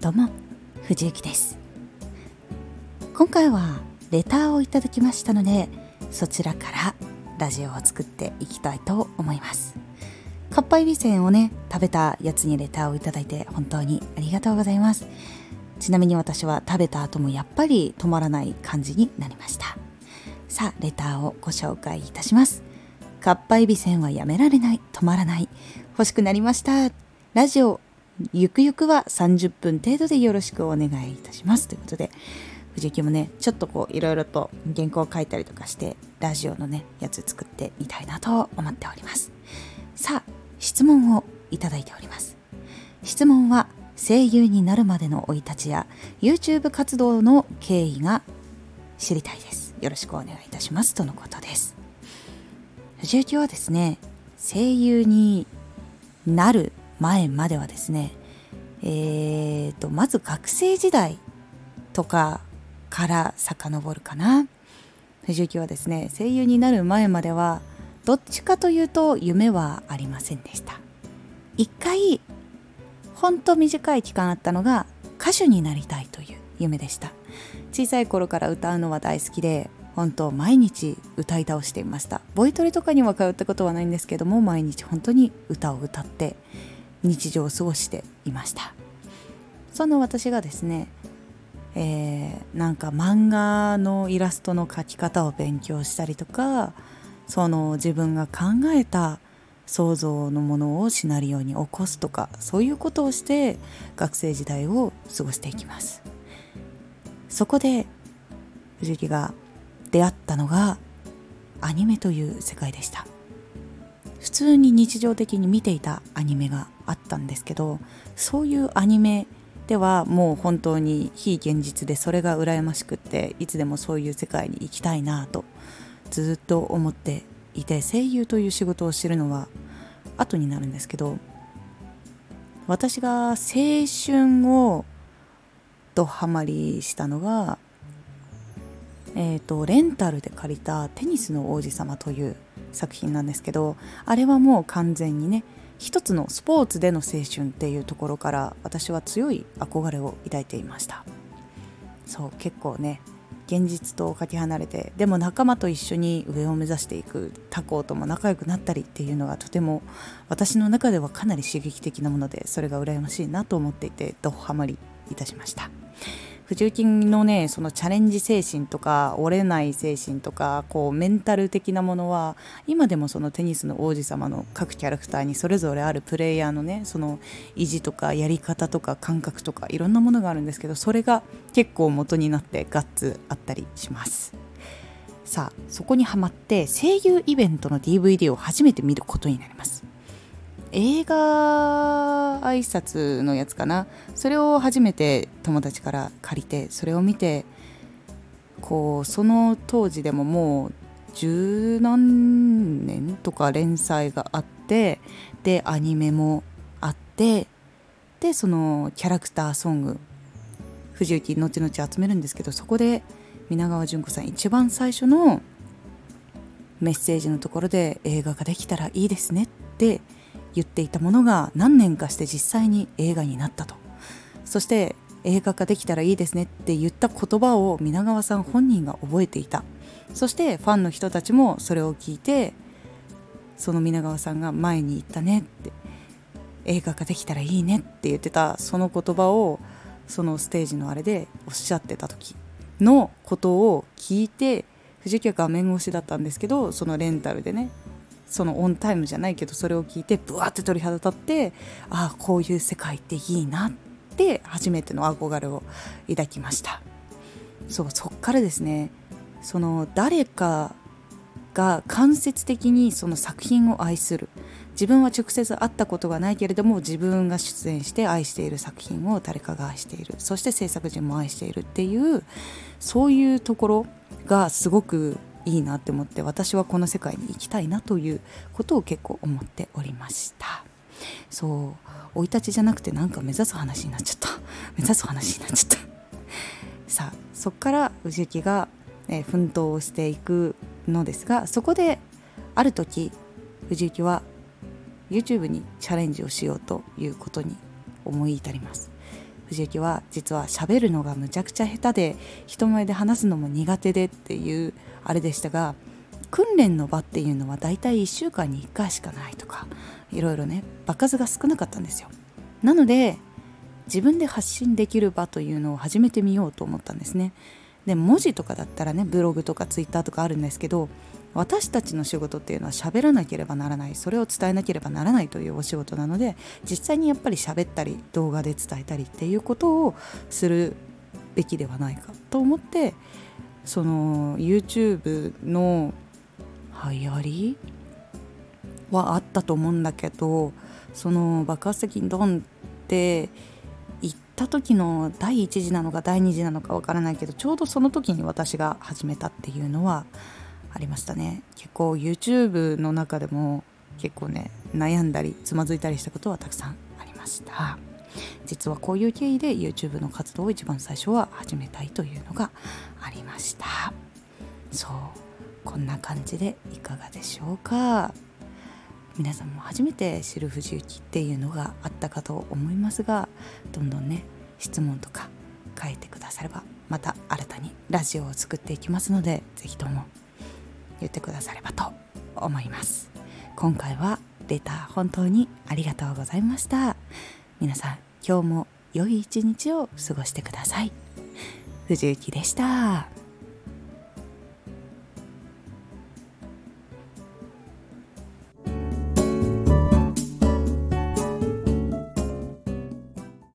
どうも藤幸です。今回はレターをいただきましたのでそちらからラジオを作っていきたいと思います。かっぱえびせんをね食べたやつにレターをいただいて本当にありがとうございます。ちなみに私は食べた後もやっぱり止まらない感じになりました。さあレターをご紹介いたします。かっぱえびせんはやめられない。止まらない。欲しくなりました。ラジオゆくゆくは30分程度でよろしくお願いいたします。ということで藤木もねちょっとこういろいろと原稿を書いたりとかしてラジオのねやつ作ってみたいなと思っております。さあ質問をいただいております。質問は声優になるまでの生い立ちや YouTube 活動の経緯が知りたいです。よろしくお願いいたします。とのことです。藤幸はですね声優になる前まではですねえーとまず学生時代とかから遡るかな。藤幸はですね声優になる前まではどっちかというと夢はありませんでした。一回ほんと短い期間あったのが歌手になりたいという夢でした。小さい頃から歌うのは大好きで本当毎日歌い倒していました。ボイトレとかには通ったことはないんですけども毎日本当に歌を歌って日常を過ごしていました。その私がですねえー、なんか漫画のイラストの描き方を勉強したりとかその自分が考えた想像のものをシナリオに起こすとかそういうことをして学生時代を過ごしていきます。そこで藤木が出会ったのがアニメという世界でした。普通に日常的に見ていたアニメがあったんですけどそういうアニメではもう本当に非現実でそれが羨ましくっていつでもそういう世界に行きたいなとずっと思っていて声優という仕事を知るのは後になるんですけど私が青春をとハマりしたのが、えーと、レンタルで借りた「テニスの王子様」という作品なんですけどあれはもう完全にね一つのスポーツでの青春っていうところから私は強い憧れを抱いていました。そう結構ね現実とかけ離れてでも仲間と一緒に上を目指していく他校とも仲良くなったりっていうのがとても私の中ではかなり刺激的なものでそれが羨ましいなと思っていてどハマりいたしました。藤井金のねそのチャレンジ精神とか折れない精神とかこうメンタル的なものは今でもそのテニスの王子様の各キャラクターにそれぞれあるプレイヤーのねその意地とかやり方とか感覚とかいろんなものがあるんですけどそれが結構元になってガッツあったりします。さあそこにはまって声優イベントの DVD を初めて見ることになります。映画挨拶のやつかな。それを初めて友達から借りてそれを見てこうその当時でももう十何年とか連載があってでアニメもあってでそのキャラクターソング藤雪後々集めるんですけどそこで皆川淳子さん一番最初のメッセージのところで映画ができたらいいですねって言っていたものが何年かして実際に映画になったと。そして映画化できたらいいですねって言った言葉を皆川さん本人が覚えていた。そしてファンの人たちもそれを聞いてその皆川さんが前に言ったねって映画化できたらいいねって言ってたその言葉をそのステージのあれでおっしゃってた時のことを聞いて藤木は画面越しだったんですけどそのレンタルでねそのオンタイムじゃないけどそれを聞いてブワーって鳥肌立ってああこういう世界っていいなって初めての憧れを抱きました。そうそっからですねその誰かが間接的にその作品を愛する。自分は直接会ったことがないけれども自分が出演して愛している作品を誰かが愛している。そして制作陣も愛しているっていうそういうところがすごくいいなって思って私はこの世界に行きたいなということを結構思っておりました。そう。生い立ちじゃなくてなんか目指す話になっちゃった。目指す話になっちゃった。さあそっから氏行が、えー、奮闘をしていくのですがそこである時藤幸は YouTube にチャレンジをしようということに思い至ります。藤幸は実は喋るのがむちゃくちゃ下手で人前で話すのも苦手でっていうあれでしたが訓練の場っていうのはだいたい1週間に1回しかないとかいろいろね場数が少なかったんですよ。なので自分で発信できる場というのを始めてみようと思ったんですね。で文字とかだったらねブログとかツイッターとかあるんですけど私たちの仕事っていうのは喋らなければならないそれを伝えなければならないというお仕事なので実際にやっぱり喋ったり動画で伝えたりっていうことをするべきではないかと思ってその YouTube の流行りはあったと思うんだけどその爆発的にドンって行った時の第1次なのか第2次なのかわからないけどちょうどその時に私が始めたっていうのはありましたね。結構 YouTube の中でも結構ね悩んだりつまずいたりしたことはたくさんありました。実はこういう経緯で YouTube の活動を一番最初は始めたいというのがありました。そう。こんな感じでいかがでしょうか。皆さんも初めて知る藤雪っていうのがあったかと思いますがどんどんね質問とか書いてくださればまた新たにラジオを作っていきますので是非とも言ってくださればと思います。今回はレタ本当にありがとうございました。皆さん今日も良い一日を過ごしてください。藤幸でした。